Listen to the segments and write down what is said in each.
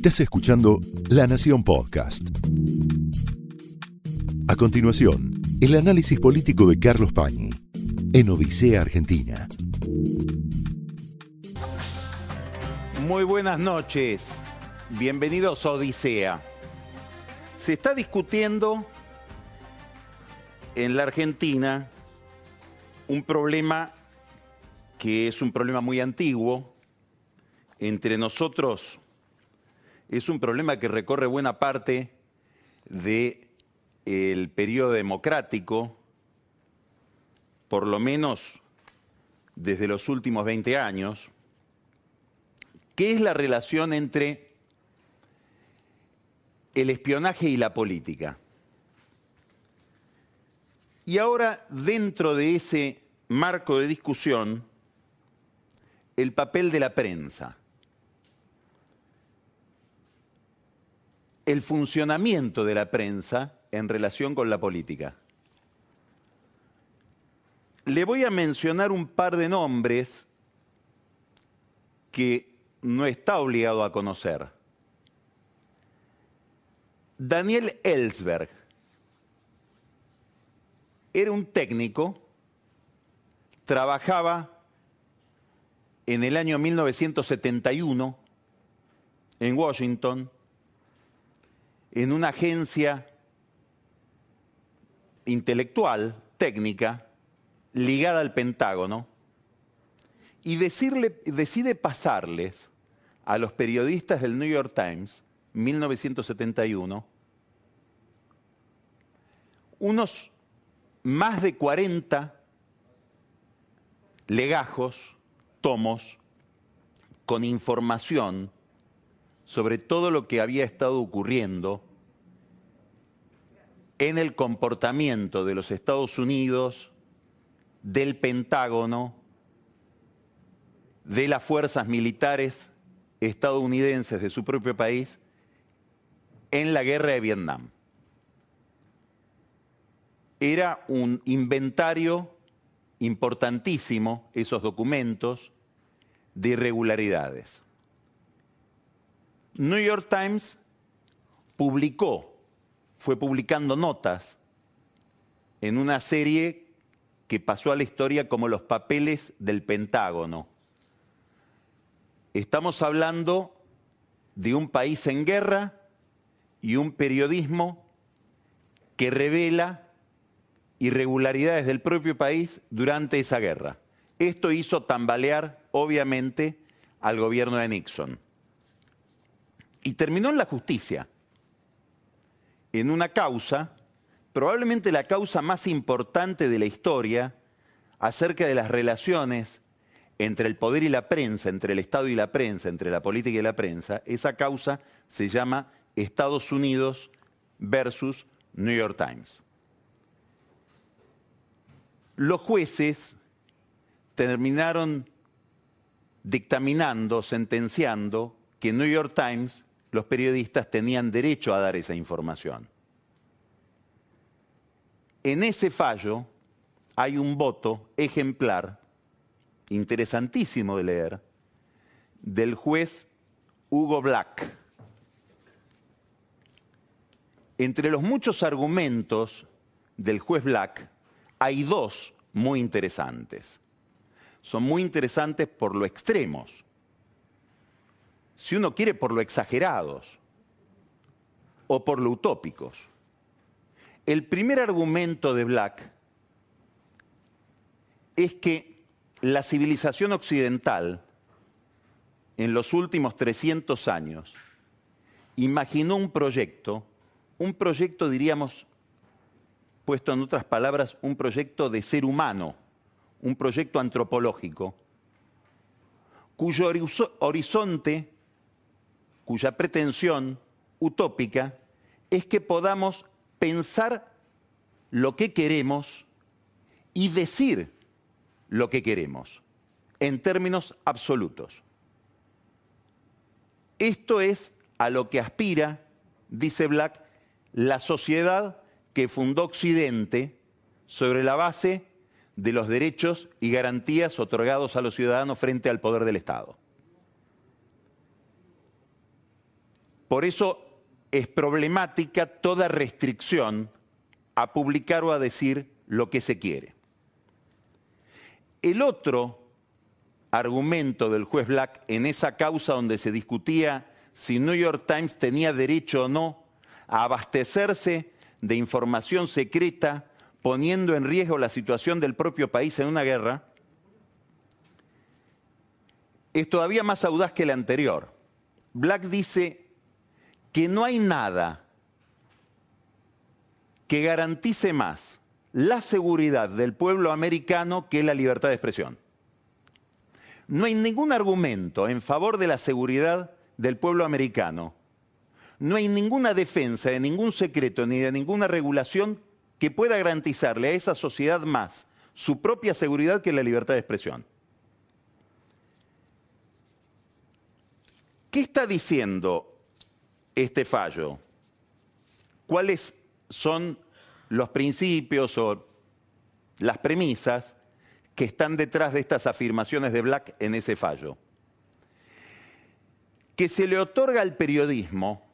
Estás escuchando La Nación Podcast. A continuación, el análisis político de Carlos Pañi en Odisea Argentina. Muy buenas noches. Bienvenidos a Odisea. Se está discutiendo en la Argentina un problema que es un problema muy antiguo. Entre nosotros es un problema que recorre buena parte del periodo democrático, por lo menos desde los últimos 20 años, que es la relación entre el espionaje y la política. Y ahora, dentro de ese marco de discusión, el papel de la prensa. El funcionamiento de la prensa en relación con la política. Le voy a mencionar un par de nombres que no está obligado a conocer. Daniel Ellsberg era un técnico, trabajaba en el año 1971 en Washington, en una agencia intelectual, técnica, ligada al Pentágono, y decirle, decide pasarles a los periodistas del New York Times, 1971, unos más de 40 legajos tomos con información sobre todo lo que había estado ocurriendo en el comportamiento de los Estados Unidos, del Pentágono, de las fuerzas militares estadounidenses de su propio país en la guerra de Vietnam. Era un inventario importantísimo esos documentos de irregularidades. New York Times publicó, fue publicando notas en una serie que pasó a la historia como los papeles del Pentágono. Estamos hablando de un país en guerra y un periodismo que revela irregularidades del propio país durante esa guerra. Esto hizo tambalear, obviamente, al gobierno de Nixon. Y terminó en la justicia, en una causa, probablemente la causa más importante de la historia, acerca de las relaciones entre el poder y la prensa, entre el Estado y la prensa, entre la política y la prensa, esa causa se llama Estados Unidos versus New York Times. Los jueces terminaron dictaminando, sentenciando que New York Times los periodistas tenían derecho a dar esa información. En ese fallo hay un voto ejemplar, interesantísimo de leer, del juez Hugo Black. Entre los muchos argumentos del juez Black, hay dos muy interesantes. Son muy interesantes por lo extremos. Si uno quiere, por lo exagerados o por lo utópicos. El primer argumento de Black es que la civilización occidental en los últimos 300 años imaginó un proyecto, un proyecto diríamos puesto en otras palabras, un proyecto de ser humano, un proyecto antropológico, cuyo horizonte, cuya pretensión utópica es que podamos pensar lo que queremos y decir lo que queremos en términos absolutos. Esto es a lo que aspira, dice Black, la sociedad que fundó Occidente sobre la base de los derechos y garantías otorgados a los ciudadanos frente al poder del Estado. Por eso es problemática toda restricción a publicar o a decir lo que se quiere. El otro argumento del juez Black en esa causa donde se discutía si New York Times tenía derecho o no a abastecerse de información secreta poniendo en riesgo la situación del propio país en una guerra, es todavía más audaz que el anterior. Black dice que no hay nada que garantice más la seguridad del pueblo americano que la libertad de expresión. No hay ningún argumento en favor de la seguridad del pueblo americano. No hay ninguna defensa de ningún secreto ni de ninguna regulación que pueda garantizarle a esa sociedad más su propia seguridad que la libertad de expresión. ¿Qué está diciendo este fallo? ¿Cuáles son los principios o las premisas que están detrás de estas afirmaciones de Black en ese fallo? Que se le otorga al periodismo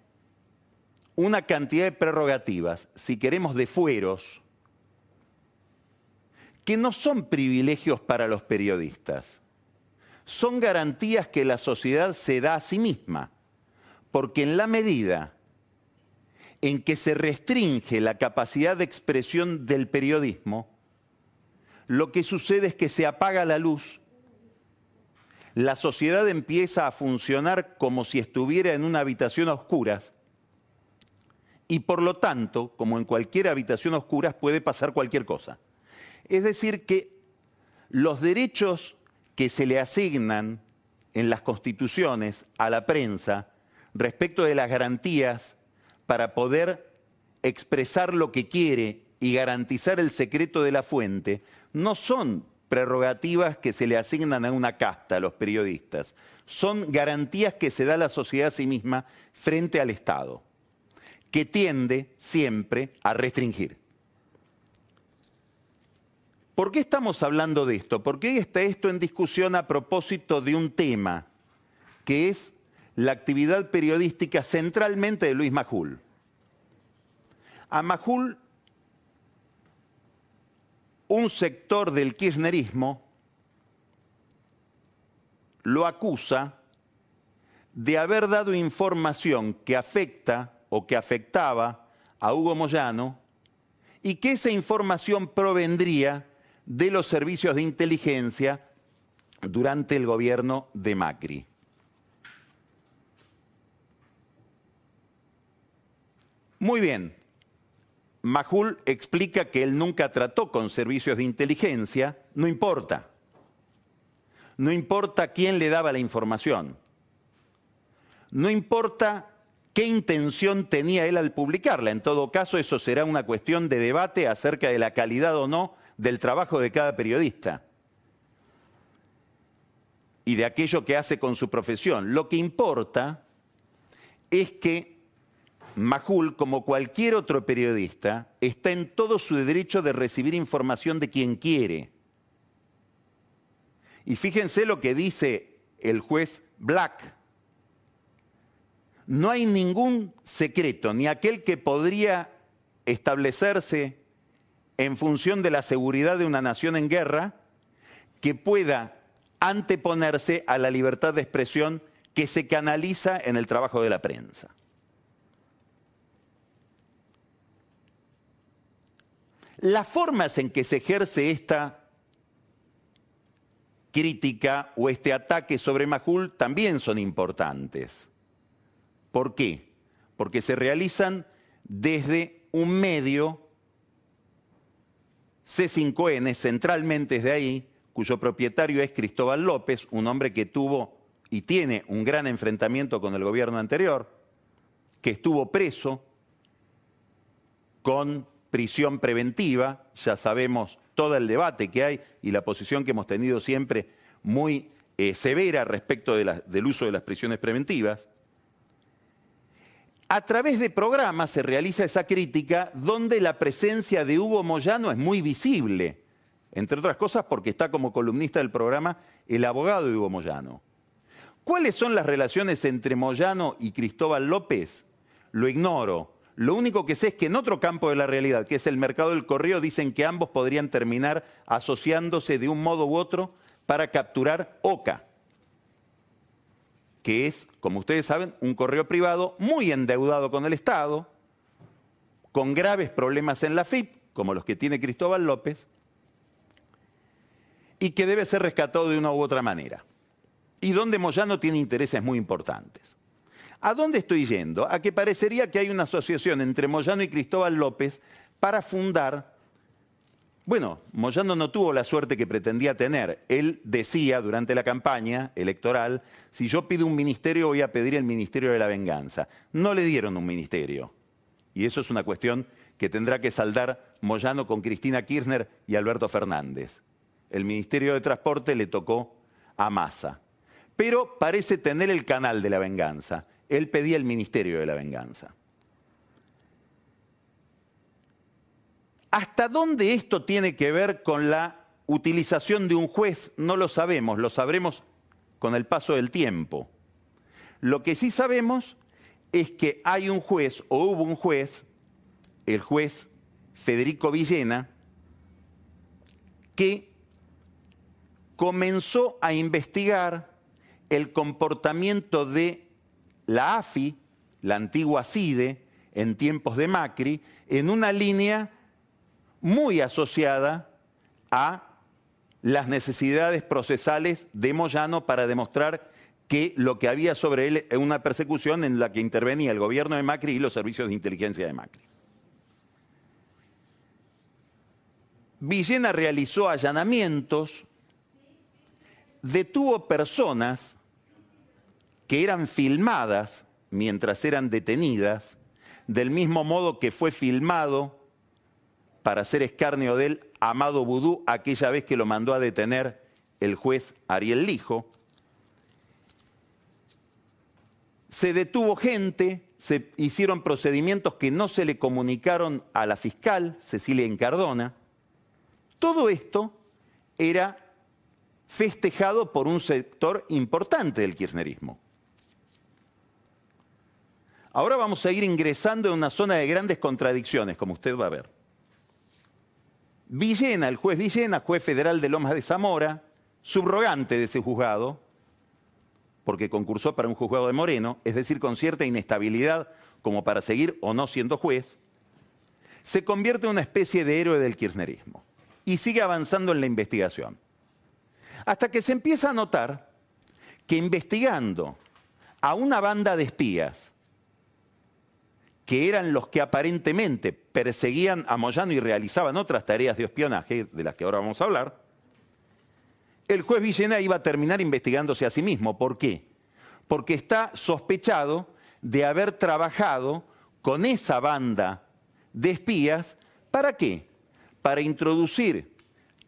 una cantidad de prerrogativas, si queremos de fueros, que no son privilegios para los periodistas, son garantías que la sociedad se da a sí misma, porque en la medida en que se restringe la capacidad de expresión del periodismo, lo que sucede es que se apaga la luz, la sociedad empieza a funcionar como si estuviera en una habitación a oscuras y por lo tanto, como en cualquier habitación oscura, puede pasar cualquier cosa. Es decir, que los derechos que se le asignan en las constituciones a la prensa respecto de las garantías para poder expresar lo que quiere y garantizar el secreto de la fuente, no son prerrogativas que se le asignan a una casta a los periodistas, son garantías que se da la sociedad a sí misma frente al Estado que tiende siempre a restringir. ¿Por qué estamos hablando de esto? ¿Por qué está esto en discusión a propósito de un tema que es la actividad periodística centralmente de Luis Majul? A Majul, un sector del kirchnerismo lo acusa de haber dado información que afecta o que afectaba a Hugo Moyano y que esa información provendría de los servicios de inteligencia durante el gobierno de Macri. Muy bien, Majul explica que él nunca trató con servicios de inteligencia, no importa. No importa quién le daba la información. No importa qué intención tenía él al publicarla. En todo caso, eso será una cuestión de debate acerca de la calidad o no del trabajo de cada periodista y de aquello que hace con su profesión. Lo que importa es que Majul, como cualquier otro periodista, está en todo su derecho de recibir información de quien quiere. Y fíjense lo que dice el juez Black no hay ningún secreto, ni aquel que podría establecerse en función de la seguridad de una nación en guerra, que pueda anteponerse a la libertad de expresión que se canaliza en el trabajo de la prensa. Las formas en que se ejerce esta crítica o este ataque sobre Majul también son importantes. ¿Por qué? Porque se realizan desde un medio C5N, centralmente desde ahí, cuyo propietario es Cristóbal López, un hombre que tuvo y tiene un gran enfrentamiento con el gobierno anterior, que estuvo preso con prisión preventiva, ya sabemos todo el debate que hay y la posición que hemos tenido siempre muy eh, severa respecto del uso de las prisiones preventivas a través de programas se realiza esa crítica donde la presencia de Hugo Moyano es muy visible, entre otras cosas porque está como columnista del programa el abogado Hugo Moyano. ¿Cuáles son las relaciones entre Moyano y Cristóbal López? Lo ignoro. Lo único que sé es que en otro campo de la realidad, que es el mercado del correo, dicen que ambos podrían terminar asociándose de un modo u otro para capturar OCA, que es, como ustedes saben, un correo privado muy endeudado con el Estado, con graves problemas en la FIP, como los que tiene Cristóbal López, y que debe ser rescatado de una u otra manera. Y donde Moyano tiene intereses muy importantes. ¿A dónde estoy yendo? A que parecería que hay una asociación entre Moyano y Cristóbal López para fundar... Bueno, Moyano no tuvo la suerte que pretendía tener. Él decía durante la campaña electoral, si yo pido un ministerio voy a pedir el Ministerio de la Venganza. No le dieron un ministerio. Y eso es una cuestión que tendrá que saldar Moyano con Cristina Kirchner y Alberto Fernández. El Ministerio de Transporte le tocó a Massa. Pero parece tener el canal de la venganza él pedía el ministerio de la venganza. ¿Hasta dónde esto tiene que ver con la utilización de un juez? No lo sabemos, lo sabremos con el paso del tiempo. Lo que sí sabemos es que hay un juez, o hubo un juez, el juez Federico Villena, que comenzó a investigar el comportamiento de la AFI, la antigua CIDE, en tiempos de Macri, en una línea muy asociada a las necesidades procesales de Moyano para demostrar que lo que había sobre él es una persecución en la que intervenía el gobierno de Macri y los servicios de inteligencia de Macri. Villena realizó allanamientos, detuvo personas que eran filmadas mientras eran detenidas, del mismo modo que fue filmado para hacer escarnio de él Amado Vudú aquella vez que lo mandó a detener el juez Ariel Lijo. Se detuvo gente, se hicieron procedimientos que no se le comunicaron a la fiscal, Cecilia Encardona. Todo esto era festejado por un sector importante del kirchnerismo. Ahora vamos a ir ingresando en una zona de grandes contradicciones, como usted va a ver. Villena, el juez Villena, juez federal de Lomas de Zamora, subrogante de ese juzgado, porque concursó para un juzgado de Moreno, es decir, con cierta inestabilidad como para seguir o no siendo juez, se convierte en una especie de héroe del kirchnerismo y sigue avanzando en la investigación. Hasta que se empieza a notar que investigando a una banda de espías que eran los que aparentemente perseguían a Moyano y realizaban otras tareas de espionaje, de las que ahora vamos a hablar, el juez Villena iba a terminar investigándose a sí mismo. ¿Por qué? Porque está sospechado de haber trabajado con esa banda de espías. ¿Para qué? Para introducir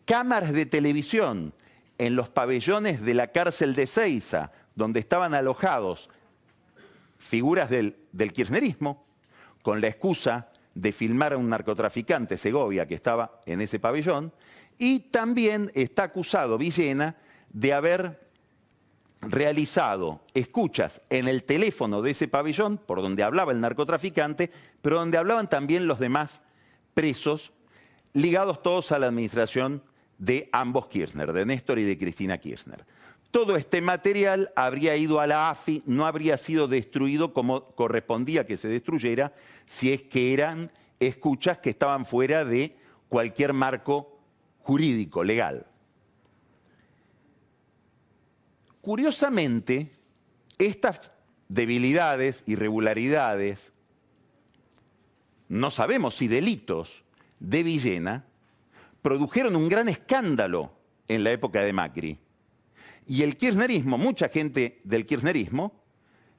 cámaras de televisión en los pabellones de la cárcel de Ceiza, donde estaban alojados figuras del, del kirchnerismo, con la excusa de filmar a un narcotraficante, Segovia, que estaba en ese pabellón, y también está acusado Villena de haber realizado escuchas en el teléfono de ese pabellón, por donde hablaba el narcotraficante, pero donde hablaban también los demás presos, ligados todos a la administración de ambos Kirchner, de Néstor y de Cristina Kirchner todo este material habría ido a la AFI, no habría sido destruido como correspondía que se destruyera si es que eran escuchas que estaban fuera de cualquier marco jurídico, legal. Curiosamente, estas debilidades, irregularidades, no sabemos si delitos de Villena, produjeron un gran escándalo en la época de Macri y el kirchnerismo, mucha gente del kirchnerismo,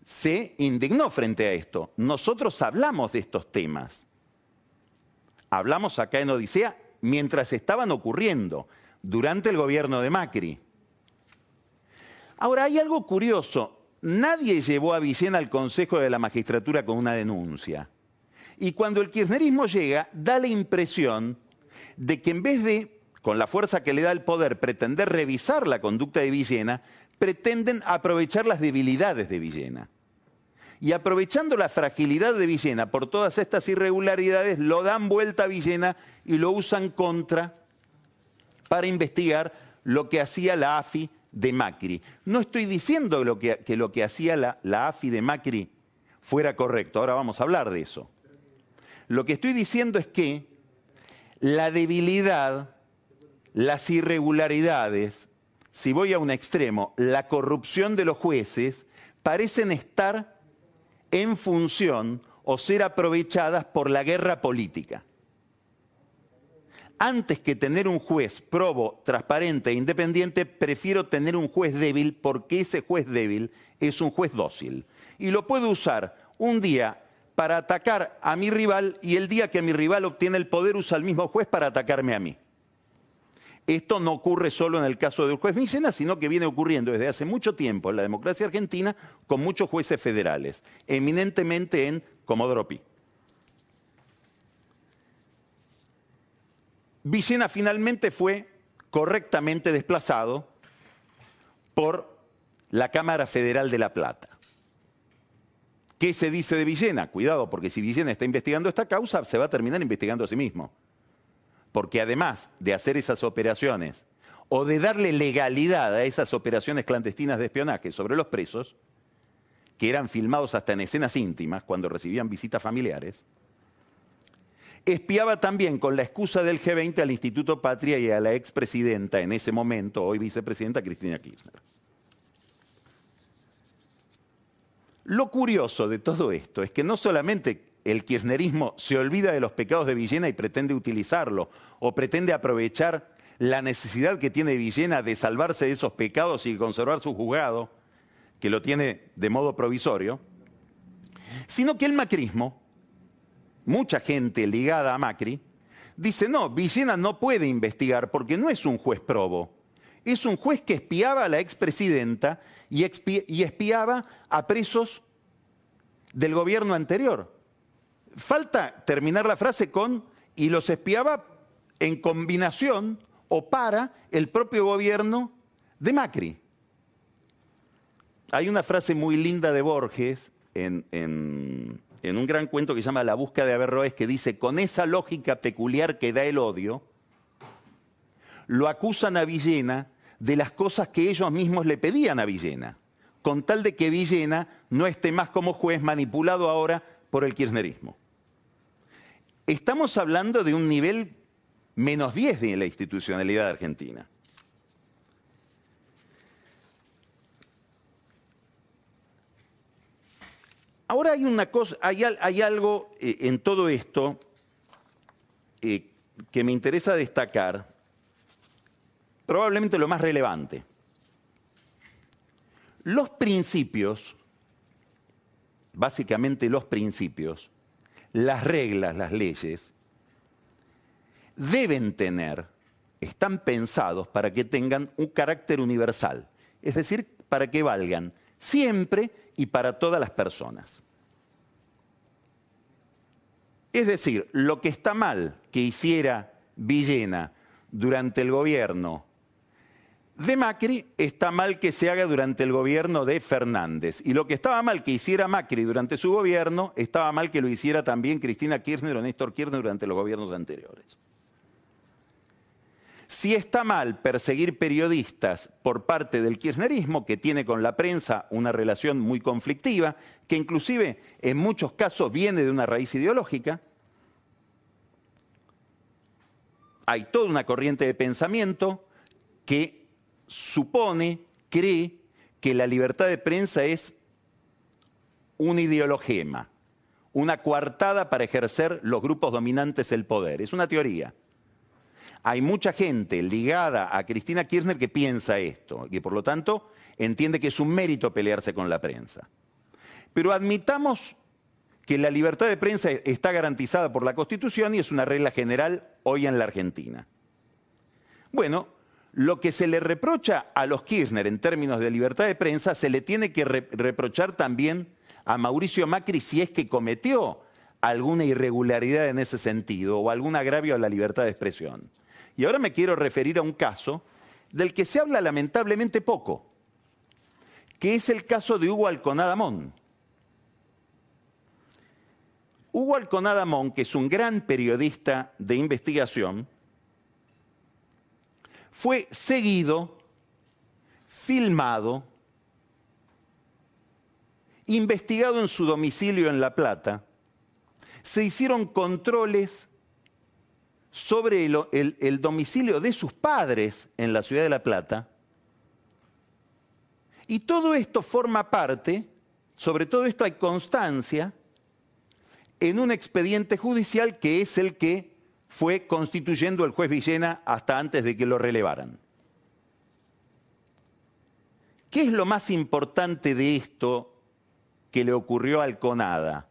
se indignó frente a esto. Nosotros hablamos de estos temas. Hablamos acá en Odisea mientras estaban ocurriendo, durante el gobierno de Macri. Ahora, hay algo curioso. Nadie llevó a Villena al Consejo de la Magistratura con una denuncia. Y cuando el kirchnerismo llega, da la impresión de que en vez de con la fuerza que le da el poder, pretender revisar la conducta de Villena, pretenden aprovechar las debilidades de Villena. Y aprovechando la fragilidad de Villena por todas estas irregularidades, lo dan vuelta a Villena y lo usan contra para investigar lo que hacía la AFI de Macri. No estoy diciendo que, lo que hacía la, la AFI de Macri fuera correcto, ahora vamos a hablar de eso. Lo que estoy diciendo es que la debilidad, las irregularidades, si voy a un extremo, la corrupción de los jueces, parecen estar en función o ser aprovechadas por la guerra política. Antes que tener un juez probo, transparente e independiente, prefiero tener un juez débil porque ese juez débil es un juez dócil. Y lo puedo usar un día para atacar a mi rival y el día que mi rival obtiene el poder usa al mismo juez para atacarme a mí. Esto no ocurre solo en el caso del juez Villena, sino que viene ocurriendo desde hace mucho tiempo en la democracia argentina con muchos jueces federales, eminentemente en Comodoro Pi. Villena finalmente fue correctamente desplazado por la Cámara Federal de La Plata. ¿Qué se dice de Villena? Cuidado, porque si Villena está investigando esta causa, se va a terminar investigando a sí mismo porque además de hacer esas operaciones o de darle legalidad a esas operaciones clandestinas de espionaje sobre los presos, que eran filmados hasta en escenas íntimas cuando recibían visitas familiares, espiaba también con la excusa del G20 al Instituto Patria y a la expresidenta en ese momento, hoy vicepresidenta Cristina Kirchner. Lo curioso de todo esto es que no solamente el kirchnerismo se olvida de los pecados de Villena y pretende utilizarlo, o pretende aprovechar la necesidad que tiene Villena de salvarse de esos pecados y conservar su juzgado, que lo tiene de modo provisorio, sino que el macrismo, mucha gente ligada a Macri, dice, no, Villena no puede investigar porque no es un juez probo, es un juez que espiaba a la expresidenta y, y espiaba a presos del gobierno anterior. Falta terminar la frase con, y los espiaba en combinación o para el propio gobierno de Macri. Hay una frase muy linda de Borges en, un gran cuento que se llama La búsqueda de Averroes que dice, con esa lógica peculiar que da el odio, lo acusan a Villena de las cosas que ellos mismos le pedían a Villena, con tal de que Villena no esté más como juez manipulado ahora por el kirchnerismo. Estamos hablando de un nivel menos 10 de la institucionalidad argentina. Ahora hay una cosa, hay, algo eh, en todo esto eh, que me interesa destacar, probablemente lo más relevante. Los principios, básicamente los principios, las reglas, las leyes, deben tener, están pensados para que tengan un carácter universal, es decir, para que valgan siempre y para todas las personas. Es decir, lo que está mal que hiciera Villena durante el gobierno de Macri está mal que se haga durante el gobierno de Fernández. Y lo que estaba mal que hiciera Macri durante su gobierno, estaba mal que lo hiciera también Cristina Kirchner o Néstor Kirchner durante los gobiernos anteriores. Si está mal perseguir periodistas por parte del kirchnerismo, que tiene con la prensa una relación muy conflictiva, que inclusive en muchos casos viene de una raíz ideológica, hay toda una corriente de pensamiento que supone, cree que la libertad de prensa es un ideologema, una coartada para ejercer los grupos dominantes el poder. Es una teoría. Hay mucha gente ligada a Cristina Kirchner que piensa esto y por lo tanto entiende que es un mérito pelearse con la prensa. Pero admitamos que la libertad de prensa está garantizada por la Constitución y es una regla general hoy en la Argentina. Bueno, lo que se le reprocha a los Kirchner en términos de libertad de prensa se le tiene que reprochar también a Mauricio Macri si es que cometió alguna irregularidad en ese sentido o algún agravio a la libertad de expresión. Y ahora me quiero referir a un caso del que se habla lamentablemente poco, que es el caso de Hugo Alconadamón. Hugo Alconadamón, que es un gran periodista de investigación, fue seguido, filmado, investigado en su domicilio en La Plata. Se hicieron controles sobre el, domicilio de sus padres en la ciudad de La Plata. Y todo esto forma parte, sobre todo esto hay constancia, en un expediente judicial que es el que fue constituyendo el juez Villena hasta antes de que lo relevaran. ¿Qué es lo más importante de esto que le ocurrió a Alconada?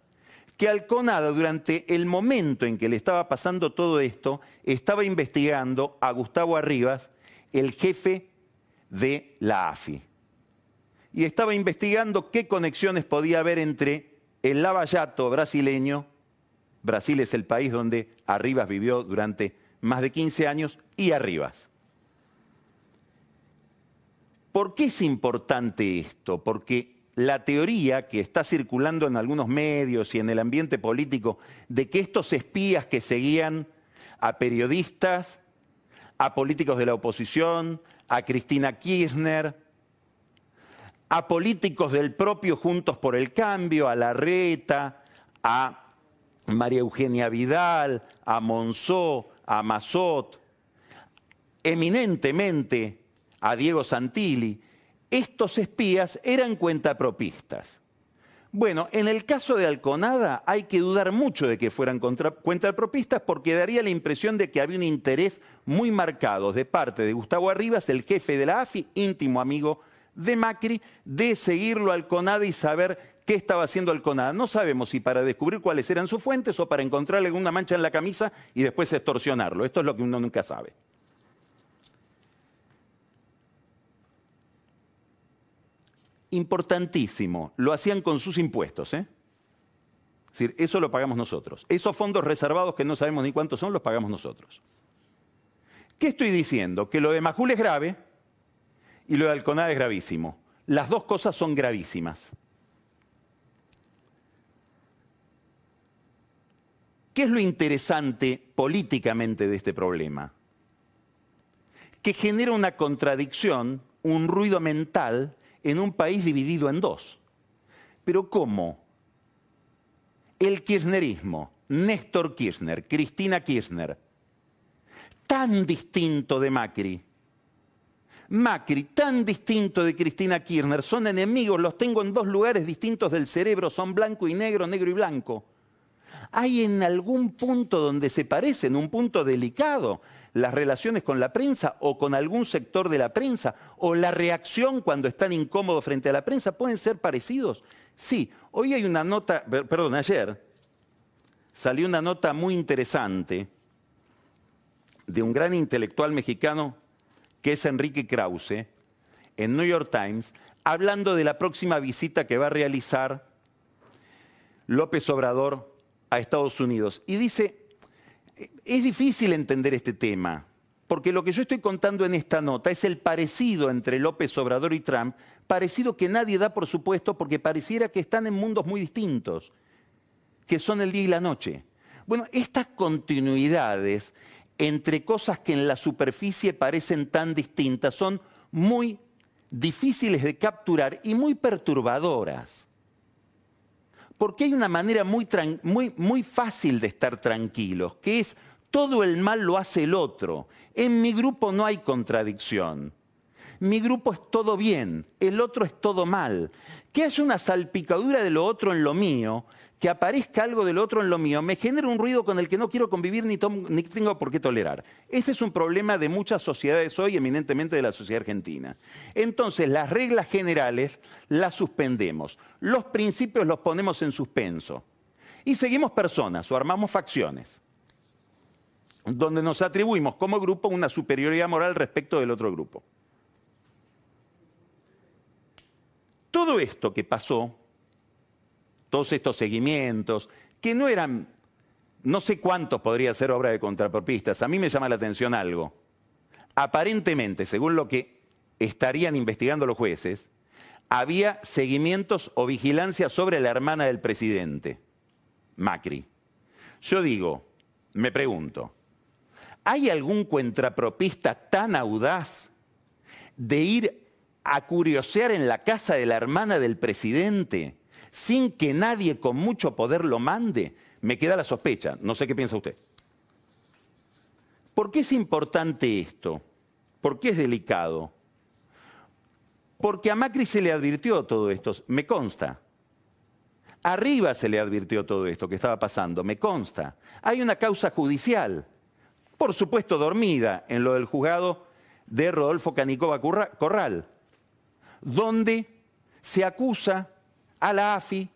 Que Alconada, durante el momento en que le estaba pasando todo esto, estaba investigando a Gustavo Arribas, el jefe de la AFI. Y estaba investigando qué conexiones podía haber entre el lavallato brasileño Brasil es el país donde Arribas vivió durante más de 15 años y Arribas. ¿Por qué es importante esto? Porque la teoría que está circulando en algunos medios y en el ambiente político de que estos espías que seguían a periodistas, a políticos de la oposición, a Cristina Kirchner, a políticos del propio Juntos por el Cambio, a Larreta, a María Eugenia Vidal, a Monzó, a Mazot, eminentemente a Diego Santilli, estos espías eran cuentapropistas. Bueno, en el caso de Alconada hay que dudar mucho de que fueran cuentapropistas porque daría la impresión de que había un interés muy marcado de parte de Gustavo Arribas, el jefe de la AFI, íntimo amigo de Macri, de seguirlo Alconada y saber ¿Qué estaba haciendo Alconada? No sabemos si para descubrir cuáles eran sus fuentes o para encontrarle alguna mancha en la camisa y después extorsionarlo. Esto es lo que uno nunca sabe. Importantísimo, lo hacían con sus impuestos. ¿eh? Es decir, eso lo pagamos nosotros. Esos fondos reservados que no sabemos ni cuántos son, los pagamos nosotros. ¿Qué estoy diciendo? Que lo de Majul es grave y lo de Alconada es gravísimo. Las dos cosas son gravísimas. ¿Qué es lo interesante políticamente de este problema? Que genera una contradicción, un ruido mental en un país dividido en dos. Pero ¿cómo? El kirchnerismo, Néstor Kirchner, Cristina Kirchner, tan distinto de Macri, Macri, tan distinto de Cristina Kirchner, son enemigos, los tengo en dos lugares distintos del cerebro, son blanco y negro, negro y blanco hay en algún punto donde se parecen, un punto delicado, las relaciones con la prensa o con algún sector de la prensa, o la reacción cuando están incómodos frente a la prensa, pueden ser parecidos. Sí, hoy hay una nota, perdón, ayer salió una nota muy interesante de un gran intelectual mexicano que es Enrique Krause, en New York Times, hablando de la próxima visita que va a realizar López Obrador a Estados Unidos. Y dice, es difícil entender este tema, porque lo que yo estoy contando en esta nota es el parecido entre López Obrador y Trump, parecido que nadie da por supuesto porque pareciera que están en mundos muy distintos, que son el día y la noche. Bueno, estas continuidades entre cosas que en la superficie parecen tan distintas son muy difíciles de capturar y muy perturbadoras porque hay una manera muy, muy, muy fácil de estar tranquilos, que es todo el mal lo hace el otro. En mi grupo no hay contradicción. Mi grupo es todo bien, el otro es todo mal. Que haya una salpicadura de lo otro en lo mío que aparezca algo del otro en lo mío me genera un ruido con el que no quiero convivir ni, tengo por qué tolerar. Este es un problema de muchas sociedades hoy, eminentemente de la sociedad argentina. Entonces, las reglas generales las suspendemos, los principios los ponemos en suspenso y seguimos personas o armamos facciones donde nos atribuimos como grupo una superioridad moral respecto del otro grupo. Todo esto que pasó todos estos seguimientos, que no eran, no sé cuántos podría ser obra de contrapropistas. A mí me llama la atención algo. Aparentemente, según lo que estarían investigando los jueces, había seguimientos o vigilancia sobre la hermana del presidente, Macri. Yo digo, me pregunto, ¿hay algún cuentapropista tan audaz de ir a curiosear en la casa de la hermana del presidente sin que nadie con mucho poder lo mande? Me queda la sospecha, no sé qué piensa usted. ¿Por qué es importante esto? ¿Por qué es delicado? Porque a Macri se le advirtió todo esto, me consta. Arriba se le advirtió todo esto que estaba pasando, me consta. Hay una causa judicial, por supuesto dormida, en lo del juzgado de Rodolfo Canicova Corral, donde se acusa a la AFI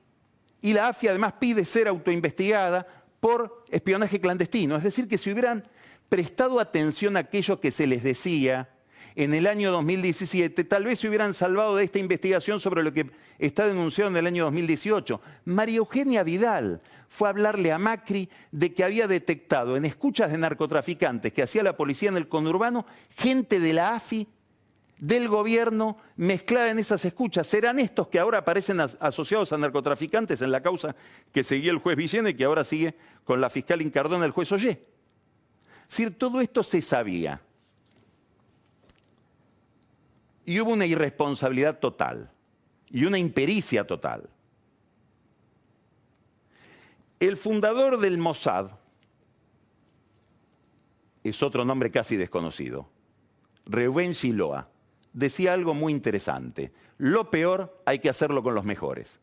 y la AFI además pide ser autoinvestigada por espionaje clandestino. Es decir, que si hubieran prestado atención a aquello que se les decía en el año 2017, tal vez se hubieran salvado de esta investigación sobre lo que está denunciado en el año 2018. María Eugenia Vidal fue a hablarle a Macri de que había detectado en escuchas de narcotraficantes que hacía la policía en el conurbano gente de la AFI, del gobierno, mezclada en esas escuchas. ¿Serán estos que ahora aparecen asociados a narcotraficantes en la causa que seguía el juez Villena y que ahora sigue con la fiscal Incardona el juez Ollé? Es decir, todo esto se sabía. Y hubo una irresponsabilidad total y una impericia total. El fundador del Mossad es otro nombre casi desconocido, Reuben Shiloah, decía algo muy interesante. Lo peor hay que hacerlo con los mejores.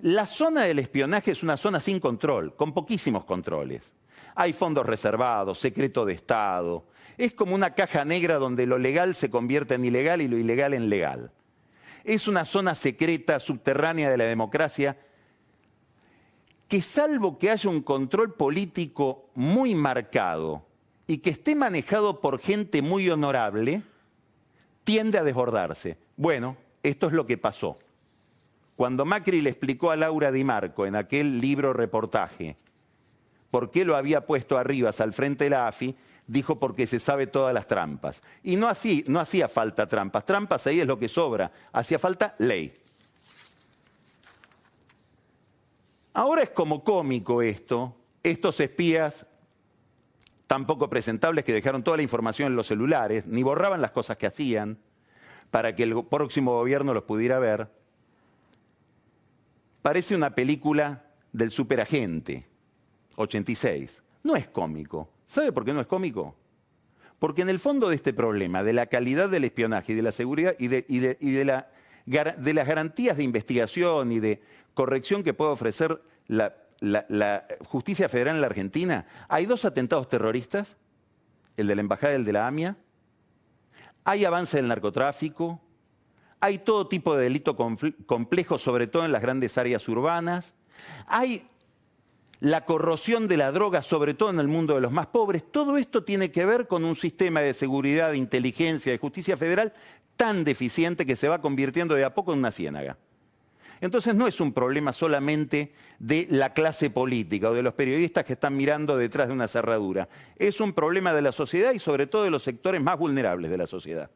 La zona del espionaje es una zona sin control, con poquísimos controles. Hay fondos reservados, secreto de Estado, es como una caja negra donde lo legal se convierte en ilegal y lo ilegal en legal. Es una zona secreta, subterránea de la democracia, que salvo que haya un control político muy marcado y que esté manejado por gente muy honorable, tiende a desbordarse. Bueno, esto es lo que pasó. Cuando Macri le explicó a Laura Di Marco en aquel libro reportaje por qué lo había puesto arriba al frente de la AFI, dijo porque se sabe todas las trampas. Y no hacía, no hacía falta trampas, trampas ahí es lo que sobra, hacía falta ley. Ahora es como cómico esto, estos espías tan poco presentables que dejaron toda la información en los celulares, ni borraban las cosas que hacían para que el próximo gobierno los pudiera ver. Parece una película del superagente, 86. No es cómico, ¿Sabe por qué no es cómico? Porque en el fondo de este problema, de la calidad del espionaje y de la seguridad y de, las garantías de investigación y de corrección que puede ofrecer la, la, justicia federal en la Argentina, hay dos atentados terroristas, el de la embajada y el de la AMIA, hay avance del narcotráfico, hay todo tipo de delito complejo, sobre todo en las grandes áreas urbanas, hay la corrosión de la droga, sobre todo en el mundo de los más pobres, todo esto tiene que ver con un sistema de seguridad, de inteligencia, de justicia federal tan deficiente que se va convirtiendo de a poco en una ciénaga. Entonces no es un problema solamente de la clase política o de los periodistas que están mirando detrás de una cerradura, es un problema de la sociedad y sobre todo de los sectores más vulnerables de la sociedad.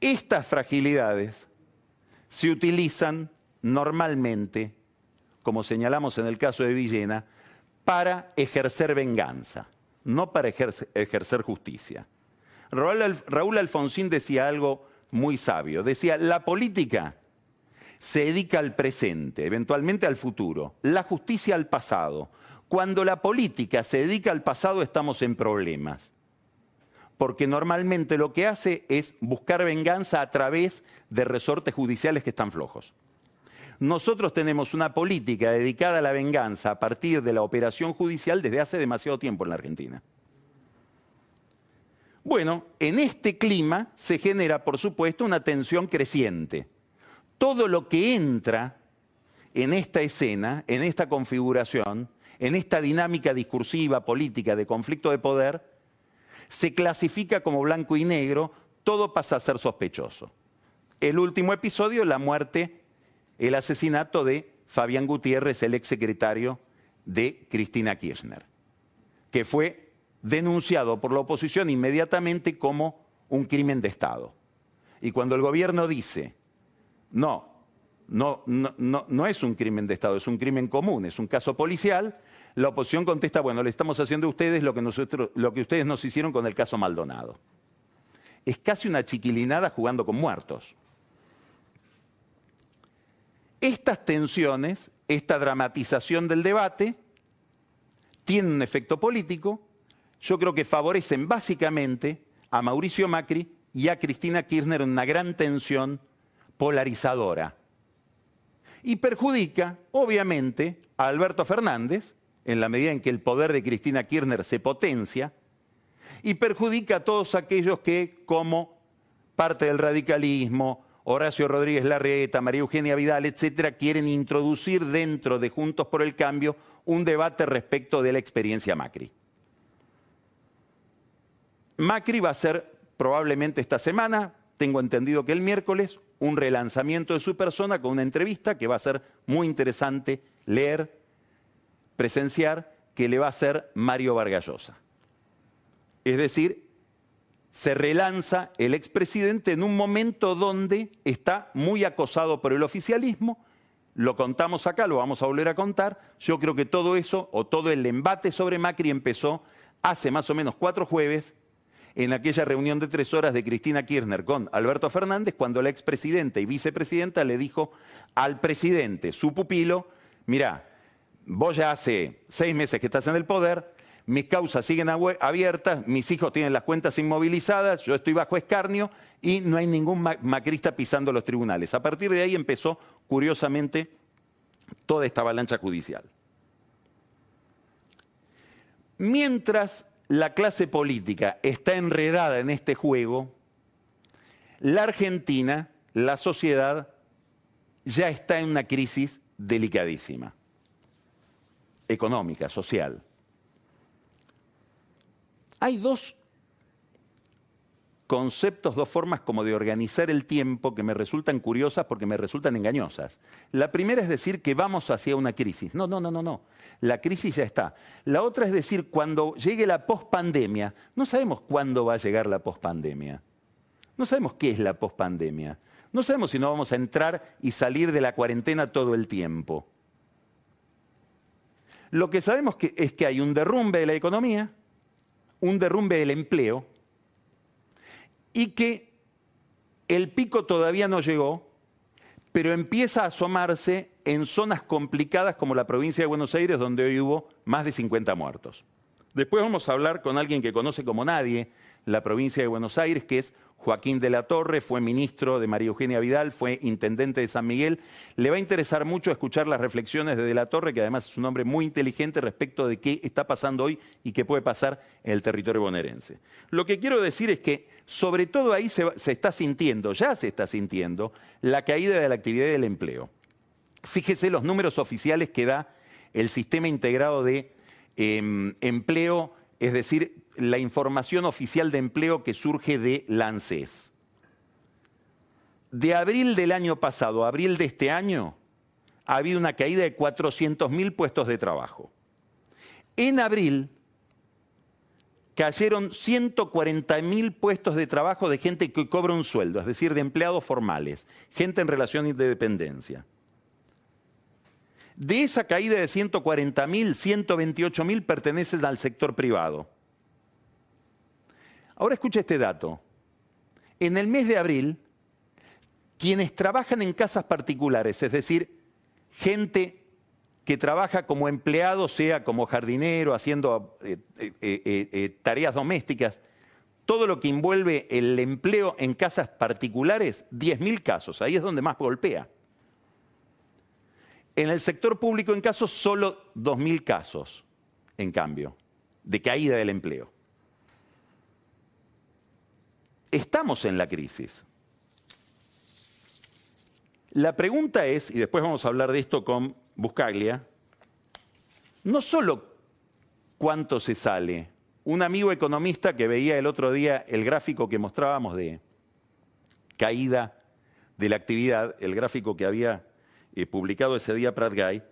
Estas fragilidades se utilizan normalmente, como señalamos en el caso de Villena, para ejercer venganza, no para ejercer, justicia. Raúl Alfonsín decía algo muy sabio, decía, la política se dedica al presente, eventualmente al futuro, la justicia al pasado. Cuando la política se dedica al pasado estamos en problemas, porque normalmente lo que hace es buscar venganza a través de resortes judiciales que están flojos. Nosotros tenemos una política dedicada a la venganza a partir de la operación judicial desde hace demasiado tiempo en la Argentina. Bueno, en este clima se genera, por supuesto, una tensión creciente. Todo lo que entra en esta escena, en esta configuración, en esta dinámica discursiva, política, de conflicto de poder, se clasifica como blanco y negro, todo pasa a ser sospechoso. El último episodio, la muerte el asesinato de Fabián Gutiérrez, el exsecretario de Cristina Kirchner, que fue denunciado por la oposición inmediatamente como un crimen de Estado. Y cuando el gobierno dice, no, no, no, no, es un crimen de Estado, es un crimen común, es un caso policial, la oposición contesta, bueno, le estamos haciendo a ustedes lo que, nosotros, lo que ustedes nos hicieron con el caso Maldonado. Es casi una chiquilinada jugando con muertos. Estas tensiones, esta dramatización del debate, tienen un efecto político, yo creo que favorecen básicamente a Mauricio Macri y a Cristina Kirchner en una gran tensión polarizadora. Y perjudica, obviamente, a Alberto Fernández, en la medida en que el poder de Cristina Kirchner se potencia, y perjudica a todos aquellos que, como parte del radicalismo, Horacio Rodríguez Larreta, María Eugenia Vidal, etcétera, quieren introducir dentro de Juntos por el Cambio un debate respecto de la experiencia Macri. Macri va a ser probablemente esta semana, tengo entendido que el miércoles, un relanzamiento de su persona con una entrevista que va a ser muy interesante leer, presenciar, que le va a hacer Mario Vargallosa. Es decir, se relanza el expresidente en un momento donde está muy acosado por el oficialismo, lo contamos acá, lo vamos a volver a contar, yo creo que todo eso, o todo el embate sobre Macri empezó hace más o menos cuatro jueves, en aquella reunión de tres horas de Cristina Kirchner con Alberto Fernández, cuando la expresidenta y vicepresidenta le dijo al presidente, su pupilo, mira, vos ya hace seis meses que estás en el poder, mis causas siguen abiertas, mis hijos tienen las cuentas inmovilizadas, yo estoy bajo escarnio y no hay ningún macrista pisando los tribunales. A partir de ahí empezó, curiosamente, toda esta avalancha judicial. Mientras la clase política está enredada en este juego, la Argentina, la sociedad, ya está en una crisis delicadísima, económica, social. Hay dos conceptos, dos formas como de organizar el tiempo que me resultan curiosas porque me resultan engañosas. La primera es decir que vamos hacia una crisis. No, no, no, no, no. La crisis ya está. La otra es decir, cuando llegue la pospandemia, no sabemos cuándo va a llegar la pospandemia. No sabemos qué es la pospandemia. No sabemos si no vamos a entrar y salir de la cuarentena todo el tiempo. Lo que sabemos es que hay un derrumbe de la economía, un derrumbe del empleo, y que el pico todavía no llegó, pero empieza a asomarse en zonas complicadas como la provincia de Buenos Aires, donde hoy hubo más de 50 muertos. Después vamos a hablar con alguien que conoce como nadie la provincia de Buenos Aires, que es Joaquín de la Torre, fue ministro de María Eugenia Vidal, fue intendente de San Miguel. Le va a interesar mucho escuchar las reflexiones de De la Torre, que además es un hombre muy inteligente respecto de qué está pasando hoy y qué puede pasar en el territorio bonaerense. Lo que quiero decir es que sobre todo ahí se, está sintiendo, ya se está sintiendo, la caída de la actividad del empleo. Fíjese los números oficiales que da el sistema integrado de em, empleo, es decir, la información oficial de empleo que surge de la ANSES. De abril del año pasado a abril de este año, ha habido una caída de 400.000 puestos de trabajo. En abril cayeron 140.000 puestos de trabajo de gente que cobra un sueldo, es decir, de empleados formales, gente en relación de dependencia. De esa caída de 140.000, 128.000 pertenecen al sector privado. Ahora escucha este dato. En el mes de abril, quienes trabajan en casas particulares, es decir, gente que trabaja como empleado, sea como jardinero, haciendo eh, eh, eh, tareas domésticas, todo lo que envuelve el empleo en casas particulares, 10.000 casos, ahí es donde más golpea. En el sector público en casos, solo 2.000 casos, en cambio, de caída del empleo. Estamos en la crisis. La pregunta es, y después vamos a hablar de esto con Buscaglia, no solo cuánto se sale. Un amigo economista que veía el otro día el gráfico que mostrábamos de caída de la actividad, el gráfico que había eh, publicado ese día Pratt Guy,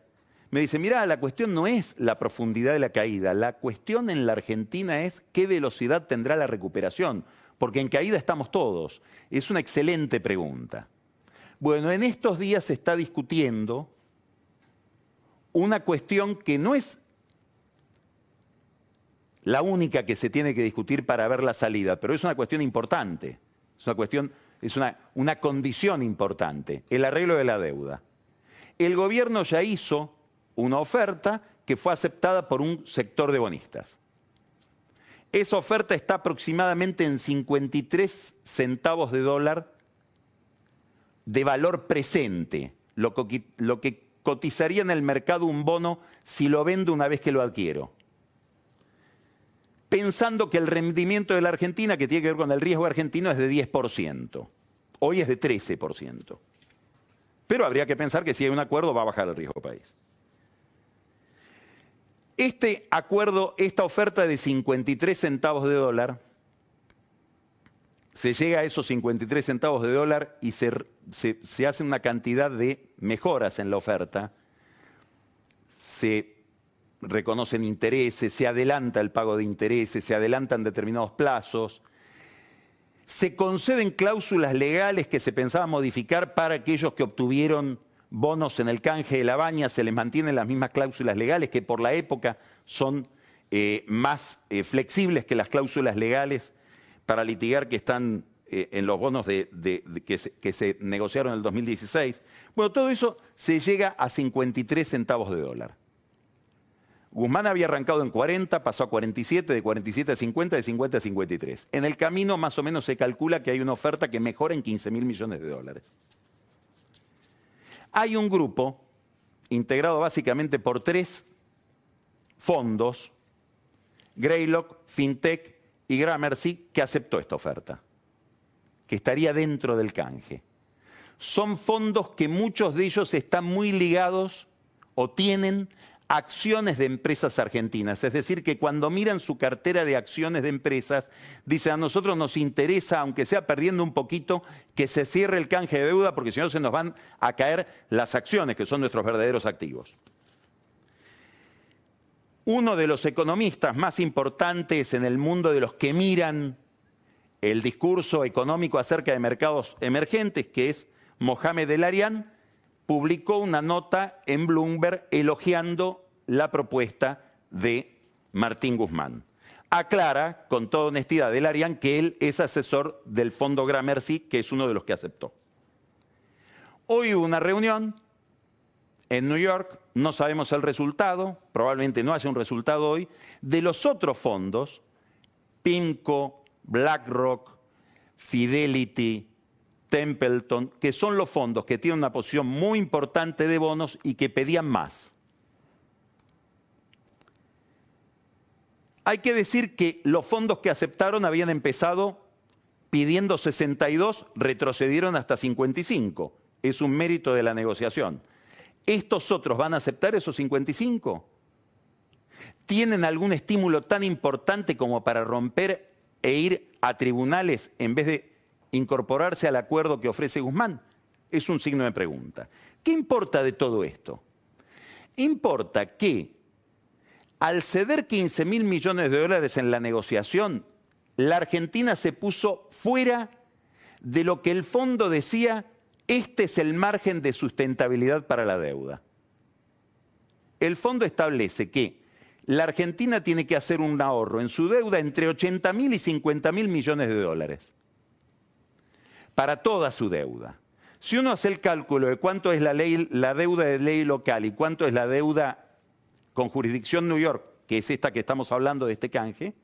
me dice, mira, la cuestión no es la profundidad de la caída, la cuestión en la Argentina es qué velocidad tendrá la recuperación Porque en caída estamos todos. Es una excelente pregunta. Bueno, en estos días se está discutiendo una cuestión que no es la única que se tiene que discutir para ver la salida, pero es una cuestión importante, es una cuestión, es una, una condición importante, el arreglo de la deuda. El gobierno ya hizo una oferta que fue aceptada por un sector de bonistas. Esa oferta está aproximadamente en 53 centavos de dólar de valor presente, lo que, cotizaría en el mercado un bono si lo vendo una vez que lo adquiero pensando que el rendimiento de la Argentina, que tiene que ver con el riesgo argentino, es de 10%. Hoy es de 13%. Pero habría que pensar que si hay un acuerdo va a bajar el riesgo país. Este acuerdo, esta oferta de 53 centavos de dólar, se llega a esos 53 centavos de dólar y se, se hace una cantidad de mejoras en la oferta. Se reconocen intereses, se adelanta el pago de intereses, se adelantan determinados plazos, se conceden cláusulas legales que se pensaba modificar para aquellos que obtuvieron bonos en el canje de la baña, se les mantienen las mismas cláusulas legales que por la época son eh, más eh, flexibles que las cláusulas legales para litigar que están eh, en los bonos que, se, que se negociaron en el 2016. Bueno, todo eso se llega a 53 centavos de dólar. Guzmán había arrancado en 40, pasó a 47, de 47 a 50, de 50 a 53. En el camino más o menos se calcula que hay una oferta que mejora en 15 mil millones de dólares. Hay un grupo integrado básicamente por tres fondos, Greylock, FinTech y Gramercy, que aceptó esta oferta, que estaría dentro del canje. Son fondos que muchos de ellos están muy ligados o tienen acciones de empresas argentinas. Es decir, que cuando miran su cartera de acciones de empresas, dicen a nosotros nos interesa, aunque sea perdiendo un poquito, que se cierre el canje de deuda, porque si no se nos van a caer las acciones, que son nuestros verdaderos activos. Uno de los economistas más importantes en el mundo de los que miran el discurso económico acerca de mercados emergentes, que es Mohamed El publicó una nota en Bloomberg elogiando la propuesta de Martín Guzmán. Aclara con toda honestidad del Arián que él es asesor del Fondo Gramercy, que es uno de los que aceptó. Hoy hubo una reunión en New York, no sabemos el resultado, probablemente no haya un resultado hoy, de los otros fondos, PIMCO, BlackRock, Fidelity, Templeton, que son los fondos que tienen una posición muy importante de bonos y que pedían más. Hay que decir que los fondos que aceptaron habían empezado pidiendo 62, retrocedieron hasta 55. Es un mérito de la negociación. ¿Estos otros van a aceptar esos 55? ¿Tienen algún estímulo tan importante como para romper e ir a tribunales en vez de incorporarse al acuerdo que ofrece Guzmán? Es un signo de pregunta. ¿Qué importa de todo esto? Importa que al ceder 15 mil millones de dólares en la negociación, la Argentina se puso fuera de lo que el fondo decía, este es el margen de sustentabilidad para la deuda. El fondo establece que la Argentina tiene que hacer un ahorro en su deuda entre 80 mil y 50 mil millones de dólares para toda su deuda. Si uno hace el cálculo de cuánto es la, deuda de ley local y cuánto es la deuda con jurisdicción New York, que es esta que estamos hablando de este canje,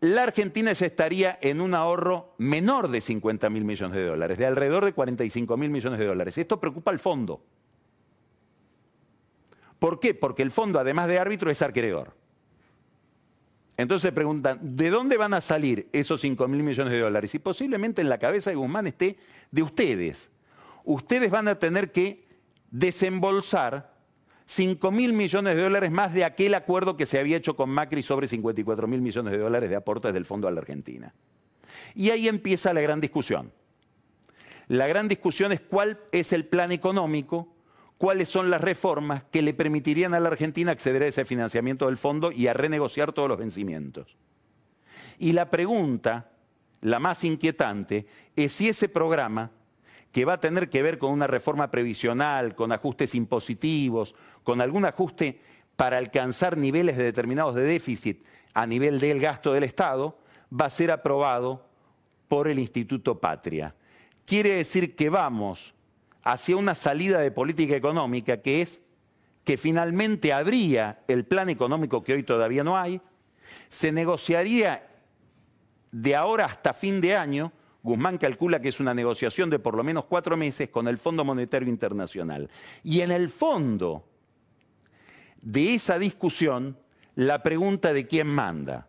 la Argentina ya estaría en un ahorro menor de 50 mil millones de dólares, de alrededor de 45 mil millones de dólares. Esto preocupa al fondo. ¿Por qué? Porque el fondo, además de árbitro, es acreedor. Entonces se preguntan, ¿de dónde van a salir esos 5 mil millones de dólares? Y posiblemente en la cabeza de Guzmán esté de ustedes. Ustedes van a tener que desembolsar 5 mil millones de dólares más de aquel acuerdo que se había hecho con Macri sobre 54 mil millones de dólares de aportes del fondo a la Argentina. Y ahí empieza la gran discusión. La gran discusión es cuál es el plan económico, cuáles son las reformas que le permitirían a la Argentina acceder a ese financiamiento del fondo y a renegociar todos los vencimientos. Y la pregunta, la más inquietante, es si ese programa, que va a tener que ver con una reforma previsional, con ajustes impositivos, con algún ajuste para alcanzar niveles de determinados de déficit a nivel del gasto del Estado, va a ser aprobado por el Instituto Patria. Quiere decir que vamos hacia una salida de política económica que es que finalmente habría el plan económico que hoy todavía no hay, se negociaría de ahora hasta fin de año, Guzmán calcula que es una negociación de por lo menos cuatro meses con el Fondo Monetario Internacional. Y en el fondo de esa discusión, la pregunta de quién manda.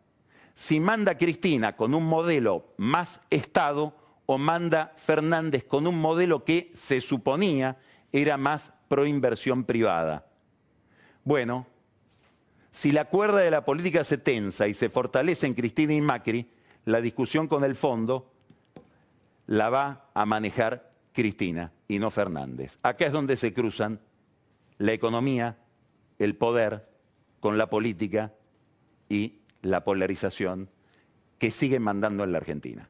Si manda Cristina con un modelo más Estado o manda Fernández con un modelo que se suponía era más pro inversión privada. Bueno, si la cuerda de la política se tensa y se fortalece en Cristina y Macri, la discusión con el fondo la va a manejar Cristina y no Fernández. Acá es donde se cruzan la economía, el poder, con la política y la polarización que siguen mandando en la Argentina.